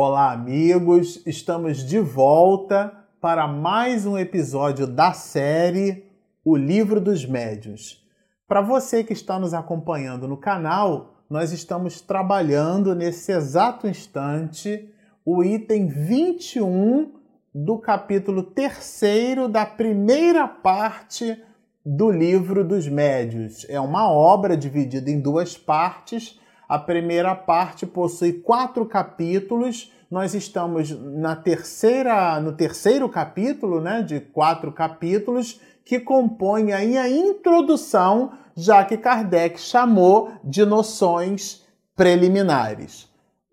Olá, amigos! Estamos de volta para mais um episódio da série O Livro dos Médios. Para você que está nos acompanhando no canal, nós estamos trabalhando nesse exato instante o item 21 do capítulo 3 da primeira parte do Livro dos Médios. É uma obra dividida em duas partes a primeira parte possui quatro capítulos. Nós estamos na terceira, no terceiro capítulo, né, de quatro capítulos, que compõe aí a introdução, já que Kardec chamou de noções preliminares.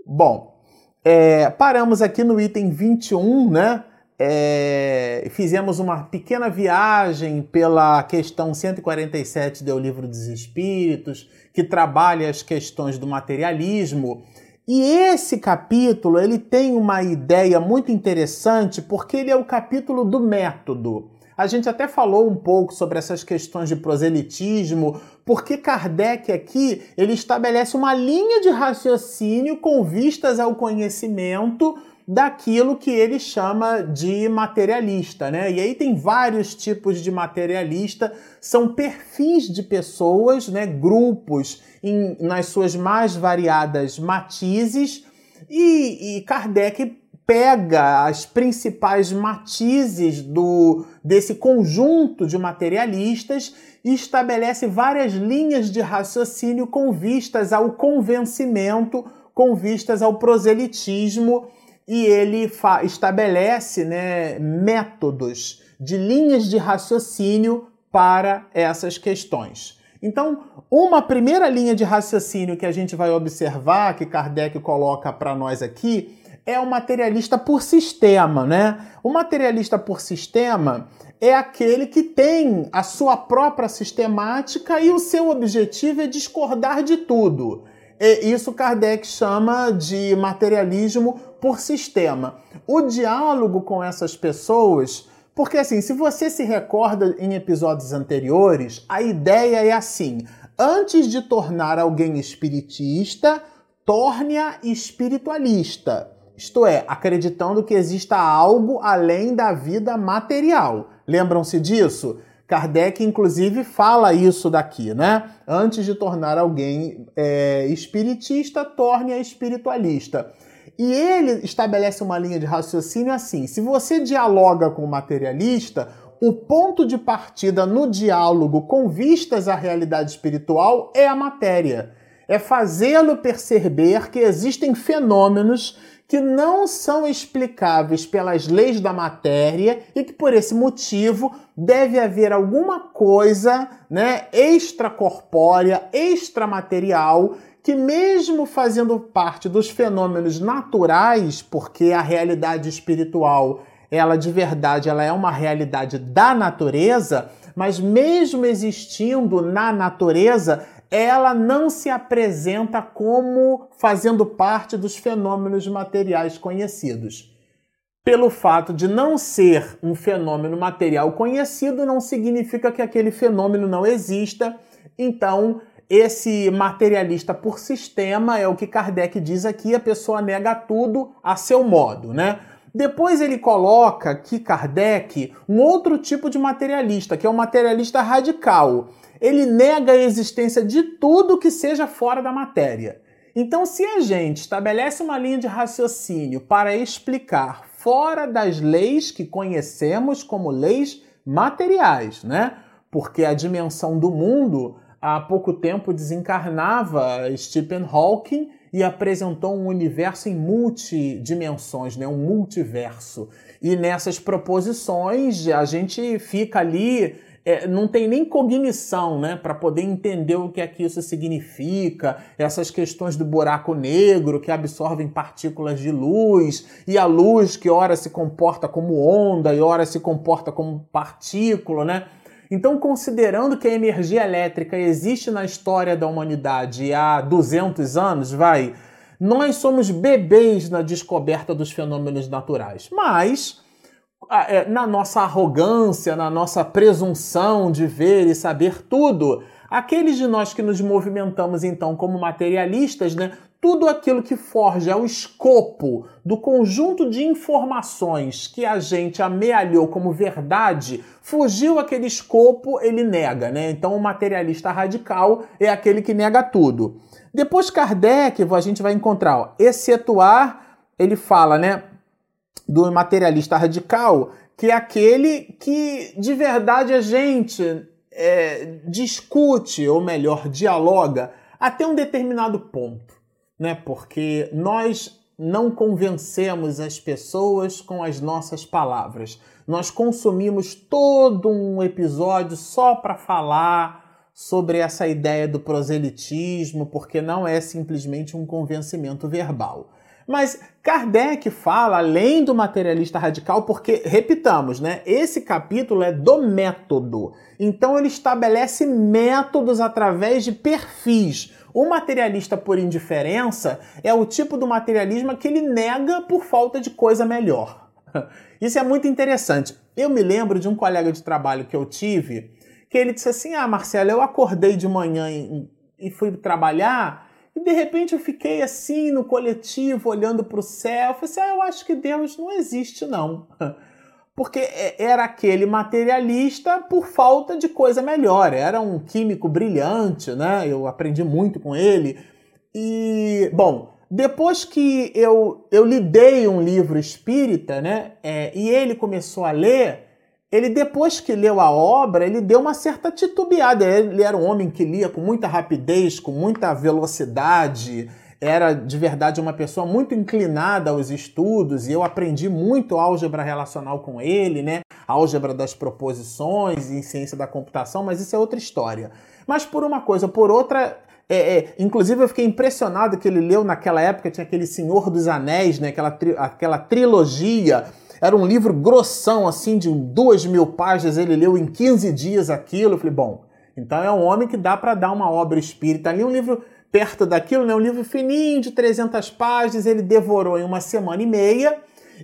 Bom, é, paramos aqui no item 21, né? É, fizemos uma pequena viagem pela questão 147 do Livro dos Espíritos, que trabalha as questões do materialismo. E esse capítulo ele tem uma ideia muito interessante porque ele é o capítulo do método. A gente até falou um pouco sobre essas questões de proselitismo, porque Kardec aqui ele estabelece uma linha de raciocínio com vistas ao conhecimento daquilo que ele chama de materialista, né? E aí tem vários tipos de materialista, são perfis de pessoas, né? Grupos em, nas suas mais variadas matizes, e, e Kardec pega as principais matizes do desse conjunto de materialistas e estabelece várias linhas de raciocínio com vistas ao convencimento, com vistas ao proselitismo e ele estabelece né, métodos de linhas de raciocínio para essas questões. Então, uma primeira linha de raciocínio que a gente vai observar, que Kardec coloca para nós aqui, é o materialista por sistema, né? O materialista por sistema é aquele que tem a sua própria sistemática e o seu objetivo é discordar de tudo. E isso Kardec chama de materialismo por sistema. O diálogo com essas pessoas, porque assim, se você se recorda em episódios anteriores, a ideia é assim: antes de tornar alguém espiritista, torne-a espiritualista. Isto é, acreditando que exista algo além da vida material. Lembram-se disso? Kardec, inclusive, fala isso daqui, né? Antes de tornar alguém é, espiritista, torne-a espiritualista. E ele estabelece uma linha de raciocínio assim: se você dialoga com o materialista, o ponto de partida no diálogo com vistas à realidade espiritual é a matéria. É fazê-lo perceber que existem fenômenos que não são explicáveis pelas leis da matéria e que por esse motivo deve haver alguma coisa, né, extracorpórea, extramaterial que mesmo fazendo parte dos fenômenos naturais, porque a realidade espiritual, ela de verdade, ela é uma realidade da natureza, mas mesmo existindo na natureza, ela não se apresenta como fazendo parte dos fenômenos materiais conhecidos. Pelo fato de não ser um fenômeno material conhecido, não significa que aquele fenômeno não exista. Então, esse materialista por sistema é o que Kardec diz aqui, a pessoa nega tudo a seu modo, né? Depois ele coloca que Kardec um outro tipo de materialista, que é o materialista radical ele nega a existência de tudo que seja fora da matéria. Então, se a gente estabelece uma linha de raciocínio para explicar fora das leis que conhecemos como leis materiais, né? Porque a dimensão do mundo há pouco tempo desencarnava Stephen Hawking e apresentou um universo em multidimensões, né? um multiverso. E nessas proposições a gente fica ali é, não tem nem cognição né, para poder entender o que é que isso significa, essas questões do buraco negro que absorvem partículas de luz, e a luz que ora se comporta como onda e ora se comporta como partícula, né? Então, considerando que a energia elétrica existe na história da humanidade há 200 anos, vai, nós somos bebês na descoberta dos fenômenos naturais. Mas na nossa arrogância, na nossa presunção de ver e saber tudo, Aqueles de nós que nos movimentamos então como materialistas, né, tudo aquilo que forja o escopo do conjunto de informações que a gente amealhou como verdade, fugiu aquele escopo, ele nega, né? Então o materialista radical é aquele que nega tudo. Depois Kardec, a gente vai encontrar, ó, excetuar, ele fala, né, do materialista radical, que é aquele que de verdade a gente é, discute, ou melhor, dialoga até um determinado ponto, né? Porque nós não convencemos as pessoas com as nossas palavras. Nós consumimos todo um episódio só para falar sobre essa ideia do proselitismo, porque não é simplesmente um convencimento verbal. Mas Kardec fala além do materialista radical, porque, repitamos, né? Esse capítulo é do método. Então ele estabelece métodos através de perfis. O materialista por indiferença é o tipo do materialismo que ele nega por falta de coisa melhor. Isso é muito interessante. Eu me lembro de um colega de trabalho que eu tive, que ele disse assim: Ah, Marcelo, eu acordei de manhã e fui trabalhar e de repente eu fiquei assim no coletivo, olhando para o céu. Eu falei assim: ah, eu acho que Deus não existe, não. Porque era aquele materialista por falta de coisa melhor. Era um químico brilhante, né? Eu aprendi muito com ele. E, bom, depois que eu, eu lhe dei um livro espírita, né? É, e ele começou a ler, ele depois que leu a obra, ele deu uma certa titubeada. Ele era um homem que lia com muita rapidez, com muita velocidade, era de verdade uma pessoa muito inclinada aos estudos e eu aprendi muito álgebra relacional com ele, né? Álgebra das proposições e ciência da computação, mas isso é outra história. Mas por uma coisa, por outra, é, é, inclusive eu fiquei impressionado que ele leu naquela época, tinha aquele Senhor dos Anéis, né? Aquela, tri, aquela trilogia era um livro grossão, assim, de duas mil páginas. Ele leu em 15 dias aquilo. Eu falei, bom, então é um homem que dá para dar uma obra espírita ali. Um livro perto daquilo, né? um livro fininho de 300 páginas. Ele devorou em uma semana e meia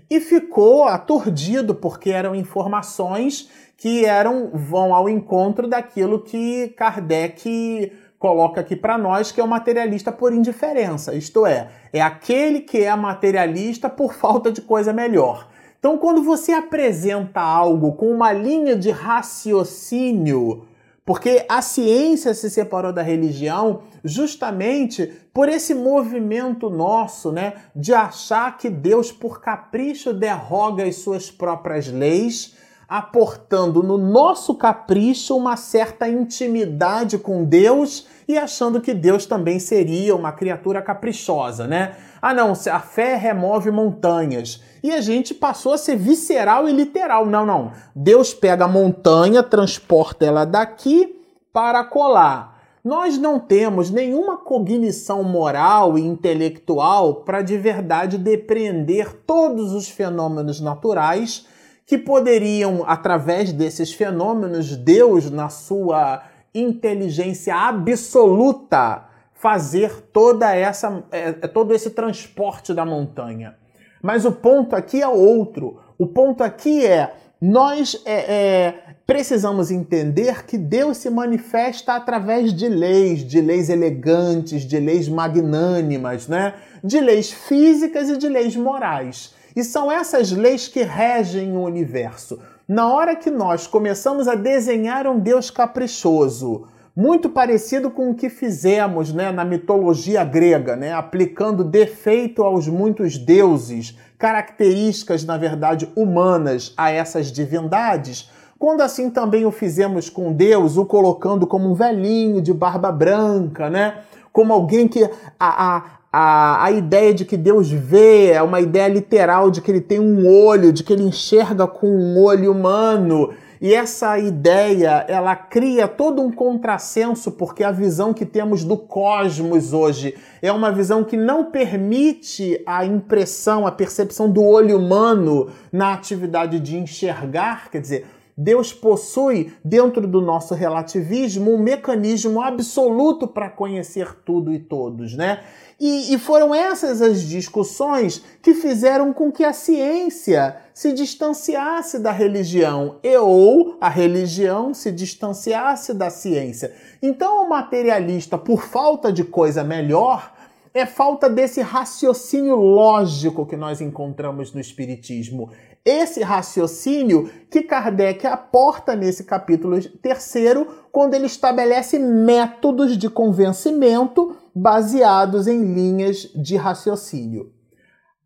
e ficou aturdido, porque eram informações que eram vão ao encontro daquilo que Kardec coloca aqui para nós, que é o materialista por indiferença, isto é, é aquele que é materialista por falta de coisa melhor. Então, quando você apresenta algo com uma linha de raciocínio, porque a ciência se separou da religião justamente por esse movimento nosso, né, de achar que Deus por capricho derroga as suas próprias leis, aportando no nosso capricho uma certa intimidade com Deus e achando que Deus também seria uma criatura caprichosa, né? Ah, não, a fé remove montanhas. E a gente passou a ser visceral e literal. Não, não. Deus pega a montanha, transporta ela daqui para colar. Nós não temos nenhuma cognição moral e intelectual para de verdade depreender todos os fenômenos naturais que poderiam, através desses fenômenos, Deus, na sua inteligência absoluta, fazer toda essa, é, é, todo esse transporte da montanha. Mas o ponto aqui é outro. O ponto aqui é nós é, é, precisamos entender que Deus se manifesta através de leis, de leis elegantes, de leis magnânimas, né? de leis físicas e de leis morais. E são essas leis que regem o universo. Na hora que nós começamos a desenhar um Deus caprichoso, muito parecido com o que fizemos né, na mitologia grega, né, aplicando defeito aos muitos deuses, características, na verdade, humanas a essas divindades, quando assim também o fizemos com Deus, o colocando como um velhinho de barba branca, né? Como alguém que a, a, a, a ideia de que Deus vê é uma ideia literal de que ele tem um olho, de que ele enxerga com um olho humano. E essa ideia, ela cria todo um contrassenso, porque a visão que temos do cosmos hoje. É uma visão que não permite a impressão, a percepção do olho humano na atividade de enxergar, quer dizer, Deus possui, dentro do nosso relativismo, um mecanismo absoluto para conhecer tudo e todos, né? E, e, foram essas as discussões que fizeram com que a ciência se distanciasse da religião e ou a religião se distanciasse da ciência. Então, o materialista, por falta de coisa melhor, é falta desse raciocínio lógico que nós encontramos no Espiritismo. Esse raciocínio que Kardec aporta nesse capítulo terceiro, quando ele estabelece métodos de convencimento baseados em linhas de raciocínio.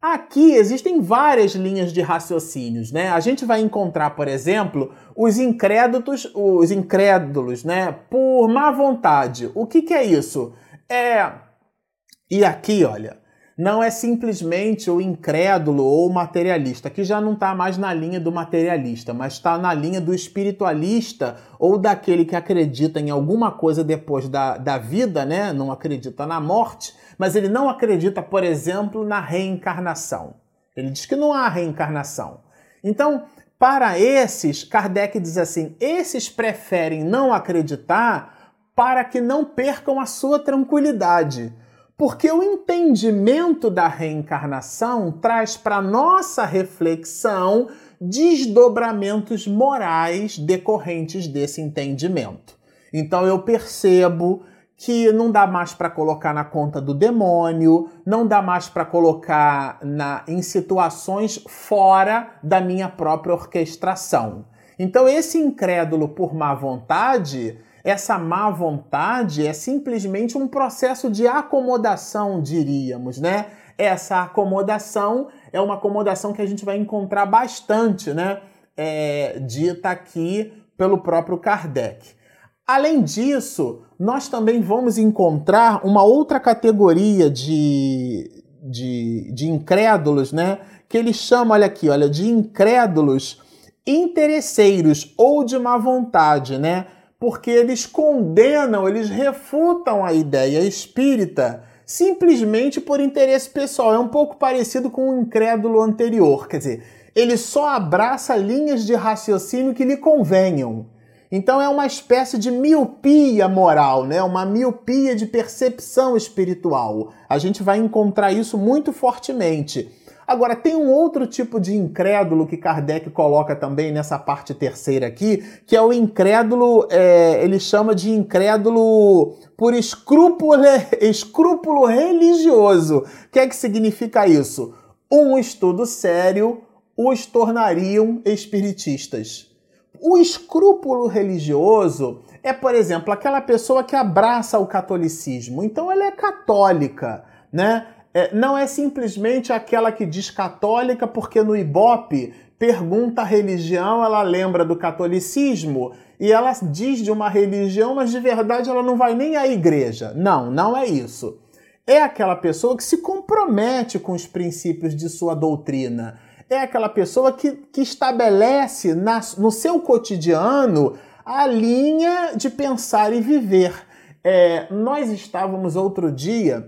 Aqui existem várias linhas de raciocínios, né? A gente vai encontrar, por exemplo, os incrédulos, os incrédulos, né? Por má vontade. O que, que é isso? É e aqui, olha, não é simplesmente o incrédulo ou o materialista, que já não está mais na linha do materialista, mas está na linha do espiritualista ou daquele que acredita em alguma coisa depois da, da vida, né? Não acredita na morte, mas ele não acredita, por exemplo, na reencarnação. Ele diz que não há reencarnação. Então, para esses, Kardec diz assim: esses preferem não acreditar para que não percam a sua tranquilidade porque o entendimento da reencarnação traz para nossa reflexão desdobramentos morais decorrentes desse entendimento. Então eu percebo que não dá mais para colocar na conta do demônio, não dá mais para colocar na, em situações fora da minha própria orquestração. Então esse incrédulo por má vontade essa má vontade é simplesmente um processo de acomodação, diríamos, né? Essa acomodação é uma acomodação que a gente vai encontrar bastante, né? É, dita aqui pelo próprio Kardec. Além disso, nós também vamos encontrar uma outra categoria de, de, de incrédulos, né? Que ele chama, olha aqui, olha, de incrédulos interesseiros ou de má vontade, né? Porque eles condenam, eles refutam a ideia espírita simplesmente por interesse pessoal. É um pouco parecido com o incrédulo anterior, quer dizer, ele só abraça linhas de raciocínio que lhe convenham. Então é uma espécie de miopia moral, né? Uma miopia de percepção espiritual. A gente vai encontrar isso muito fortemente. Agora, tem um outro tipo de incrédulo que Kardec coloca também nessa parte terceira aqui, que é o incrédulo, é, ele chama de incrédulo por escrúpulo, escrúpulo religioso. O que é que significa isso? Um estudo sério os tornariam espiritistas. O escrúpulo religioso é, por exemplo, aquela pessoa que abraça o catolicismo. Então ela é católica, né? É, não é simplesmente aquela que diz católica, porque no Ibope pergunta a religião, ela lembra do catolicismo e ela diz de uma religião, mas de verdade ela não vai nem à igreja. Não, não é isso. É aquela pessoa que se compromete com os princípios de sua doutrina. É aquela pessoa que, que estabelece na, no seu cotidiano a linha de pensar e viver. É, nós estávamos outro dia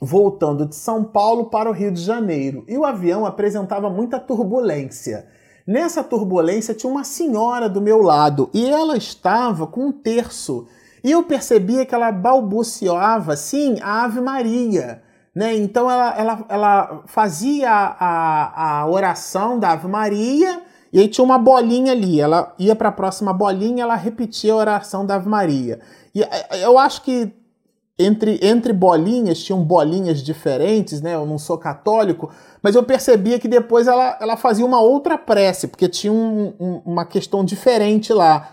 voltando de São Paulo para o Rio de Janeiro e o avião apresentava muita turbulência. Nessa turbulência tinha uma senhora do meu lado e ela estava com um terço e eu percebia que ela balbuciava, sim, a Ave Maria. Né? Então ela, ela, ela fazia a, a oração da Ave Maria e aí tinha uma bolinha ali. Ela ia para a próxima bolinha ela repetia a oração da Ave Maria. E eh, eu acho que entre, entre bolinhas, tinham bolinhas diferentes, né? Eu não sou católico, mas eu percebia que depois ela, ela fazia uma outra prece, porque tinha um, um, uma questão diferente lá.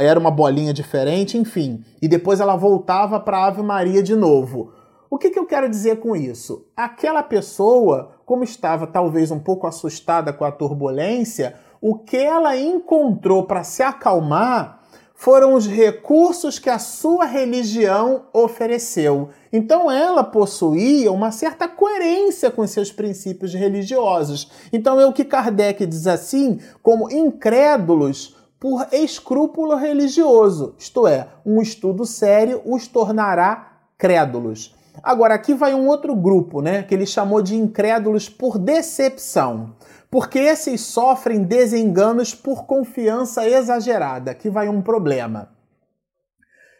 Era uma bolinha diferente, enfim. E depois ela voltava para a Ave Maria de novo. O que, que eu quero dizer com isso? Aquela pessoa, como estava talvez um pouco assustada com a turbulência, o que ela encontrou para se acalmar foram os recursos que a sua religião ofereceu. Então ela possuía uma certa coerência com seus princípios religiosos. Então é o que Kardec diz assim, como incrédulos por escrúpulo religioso, isto é, um estudo sério os tornará crédulos. Agora aqui vai um outro grupo, né, que ele chamou de incrédulos por decepção. Porque esses sofrem desenganos por confiança exagerada, que vai um problema.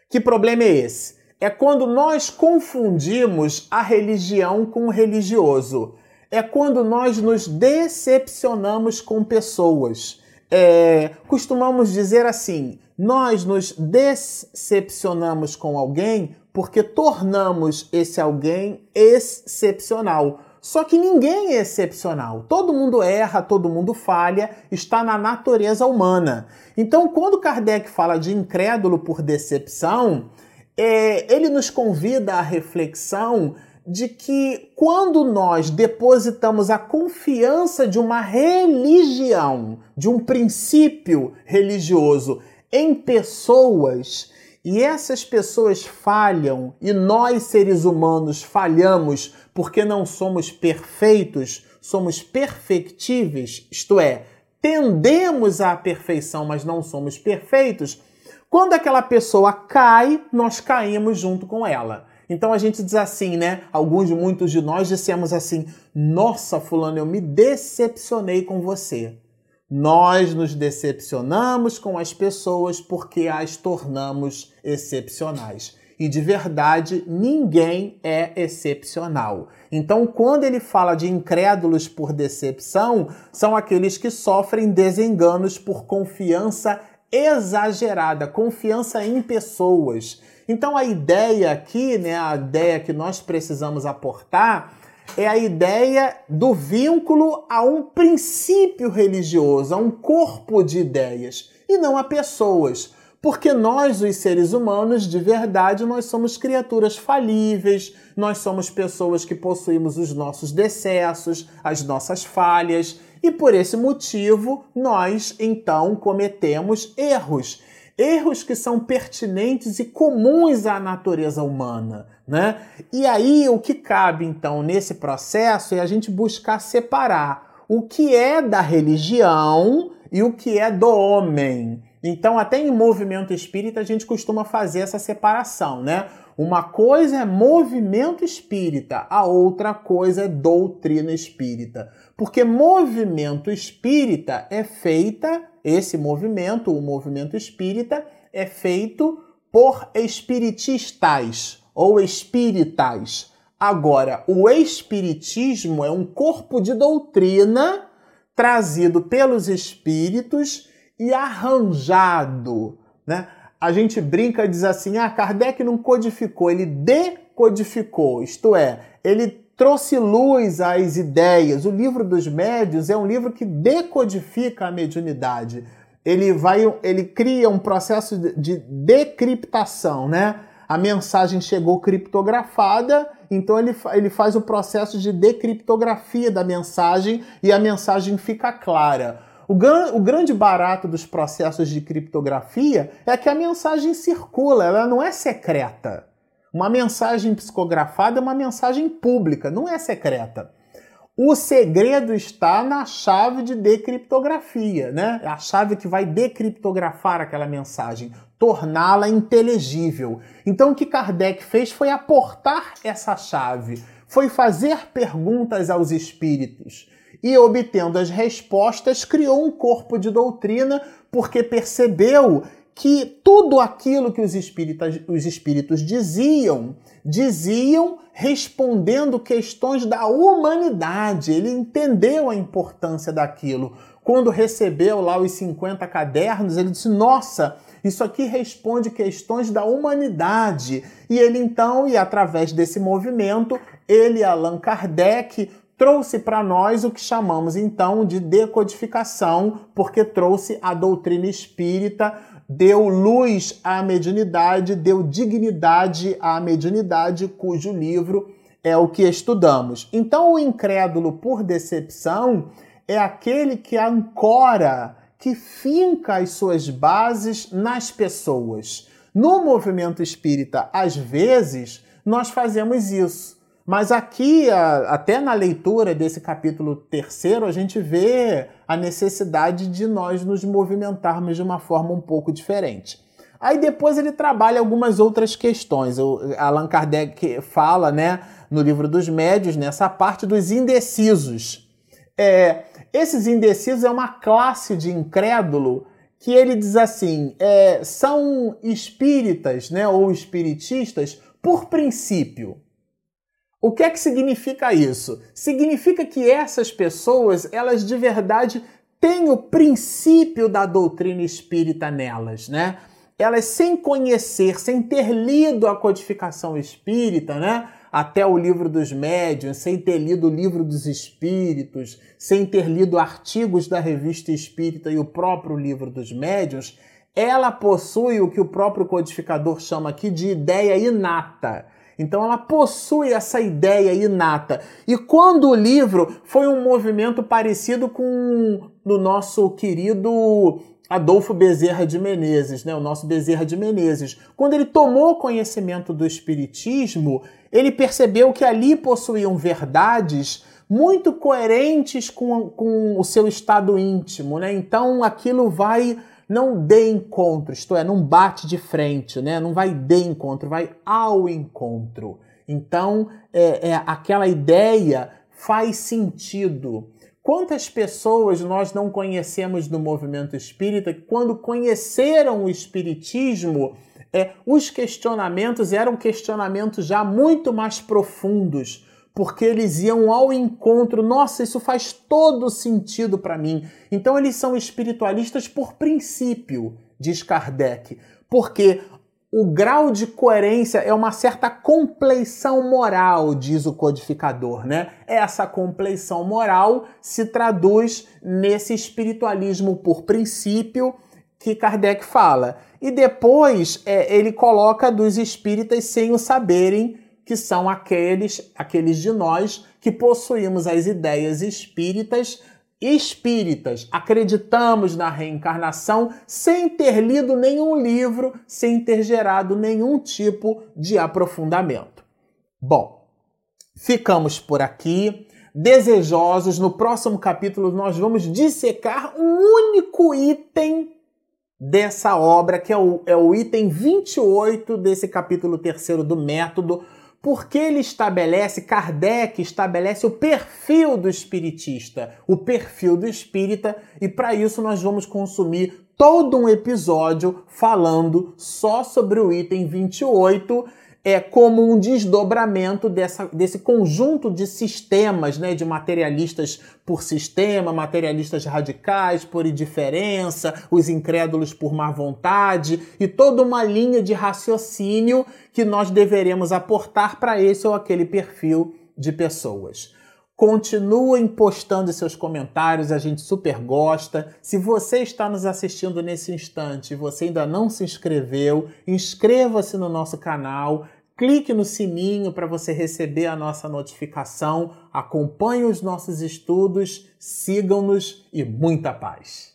Que problema é esse? É quando nós confundimos a religião com o religioso. É quando nós nos decepcionamos com pessoas. É, costumamos dizer assim: nós nos decepcionamos com alguém porque tornamos esse alguém excepcional. Só que ninguém é excepcional. Todo mundo erra, todo mundo falha, está na natureza humana. Então, quando Kardec fala de incrédulo por decepção, é, ele nos convida à reflexão de que quando nós depositamos a confiança de uma religião, de um princípio religioso em pessoas, e essas pessoas falham, e nós seres humanos falhamos porque não somos perfeitos, somos perfectíveis, isto é, tendemos à perfeição, mas não somos perfeitos. Quando aquela pessoa cai, nós caímos junto com ela. Então a gente diz assim, né? Alguns, muitos de nós dissemos assim: Nossa, Fulano, eu me decepcionei com você. Nós nos decepcionamos com as pessoas porque as tornamos excepcionais. E de verdade, ninguém é excepcional. Então, quando ele fala de incrédulos por decepção, são aqueles que sofrem desenganos por confiança exagerada, confiança em pessoas. Então, a ideia aqui, né, a ideia que nós precisamos aportar é a ideia do vínculo a um princípio religioso, a um corpo de ideias, e não a pessoas. Porque nós, os seres humanos, de verdade, nós somos criaturas falíveis, nós somos pessoas que possuímos os nossos decessos, as nossas falhas, e por esse motivo nós então cometemos erros erros que são pertinentes e comuns à natureza humana, né? E aí o que cabe então nesse processo é a gente buscar separar o que é da religião e o que é do homem. Então, até em movimento espírita a gente costuma fazer essa separação, né? Uma coisa é movimento espírita, a outra coisa é doutrina espírita. Porque movimento espírita é feita esse movimento, o movimento espírita, é feito por espiritistas ou espíritas. Agora, o espiritismo é um corpo de doutrina trazido pelos espíritos e arranjado, né? A gente brinca e diz assim: "Ah, Kardec não codificou, ele decodificou". Isto é, ele trouxe luz às ideias. O livro dos médios é um livro que decodifica a mediunidade. Ele vai, ele cria um processo de decriptação, né? A mensagem chegou criptografada, então ele, ele faz o processo de decriptografia da mensagem e a mensagem fica clara. O, o grande barato dos processos de criptografia é que a mensagem circula, ela não é secreta. Uma mensagem psicografada é uma mensagem pública, não é secreta. O segredo está na chave de decriptografia, né? É a chave que vai decriptografar aquela mensagem, torná-la inteligível. Então o que Kardec fez foi aportar essa chave, foi fazer perguntas aos espíritos e obtendo as respostas criou um corpo de doutrina porque percebeu que tudo aquilo que os, espíritas, os espíritos diziam, diziam respondendo questões da humanidade. Ele entendeu a importância daquilo. Quando recebeu lá os 50 cadernos, ele disse: Nossa, isso aqui responde questões da humanidade. E ele então, e através desse movimento, ele, Allan Kardec, trouxe para nós o que chamamos então de decodificação, porque trouxe a doutrina espírita deu luz à mediunidade, deu dignidade à mediunidade, cujo livro é o que estudamos. Então, o incrédulo por decepção é aquele que ancora, que finca as suas bases nas pessoas. No movimento espírita, às vezes, nós fazemos isso. Mas aqui, até na leitura desse capítulo terceiro, a gente vê a necessidade de nós nos movimentarmos de uma forma um pouco diferente. Aí depois ele trabalha algumas outras questões. O Allan Kardec fala, né, no livro dos médios, nessa parte dos indecisos. É, esses indecisos é uma classe de incrédulo que ele diz assim: é, são espíritas né, ou espiritistas por princípio. O que é que significa isso? Significa que essas pessoas, elas de verdade têm o princípio da doutrina espírita nelas, né? Elas sem conhecer, sem ter lido a codificação espírita, né? até o livro dos médiuns, sem ter lido o livro dos espíritos, sem ter lido artigos da revista espírita e o próprio livro dos médiuns, ela possui o que o próprio codificador chama aqui de ideia inata. Então ela possui essa ideia inata. E quando o livro foi um movimento parecido com o nosso querido Adolfo Bezerra de Menezes, né, o nosso Bezerra de Menezes. Quando ele tomou conhecimento do Espiritismo, ele percebeu que ali possuíam verdades muito coerentes com, com o seu estado íntimo, né? Então aquilo vai não de encontro, isto é, não bate de frente, né? Não vai de encontro, vai ao encontro. Então é, é aquela ideia faz sentido. Quantas pessoas nós não conhecemos no movimento espírita que, quando conheceram o espiritismo, é, os questionamentos eram questionamentos já muito mais profundos, porque eles iam ao encontro. Nossa, isso faz todo sentido para mim. Então, eles são espiritualistas por princípio, diz Kardec, porque o grau de coerência é uma certa compleição moral, diz o codificador, né? Essa compleição moral se traduz nesse espiritualismo por princípio que Kardec fala. E depois é, ele coloca dos espíritas sem o saberem, que são aqueles, aqueles de nós que possuímos as ideias espíritas, espíritas, acreditamos na reencarnação sem ter lido nenhum livro, sem ter gerado nenhum tipo de aprofundamento. Bom, ficamos por aqui. Desejosos, no próximo capítulo nós vamos dissecar um único item dessa obra, que é o, é o item 28 desse capítulo terceiro do método, porque ele estabelece, Kardec estabelece o perfil do espiritista, o perfil do espírita, e para isso nós vamos consumir todo um episódio falando só sobre o item 28 é como um desdobramento dessa, desse conjunto de sistemas, né, de materialistas por sistema, materialistas radicais por indiferença, os incrédulos por má vontade e toda uma linha de raciocínio que nós deveremos aportar para esse ou aquele perfil de pessoas. Continuem postando seus comentários, a gente super gosta. Se você está nos assistindo nesse instante e você ainda não se inscreveu, inscreva-se no nosso canal, clique no sininho para você receber a nossa notificação, acompanhe os nossos estudos, sigam-nos e muita paz!